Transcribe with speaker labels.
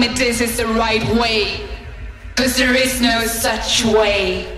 Speaker 1: tell me this is the right way. Cause there is no such way.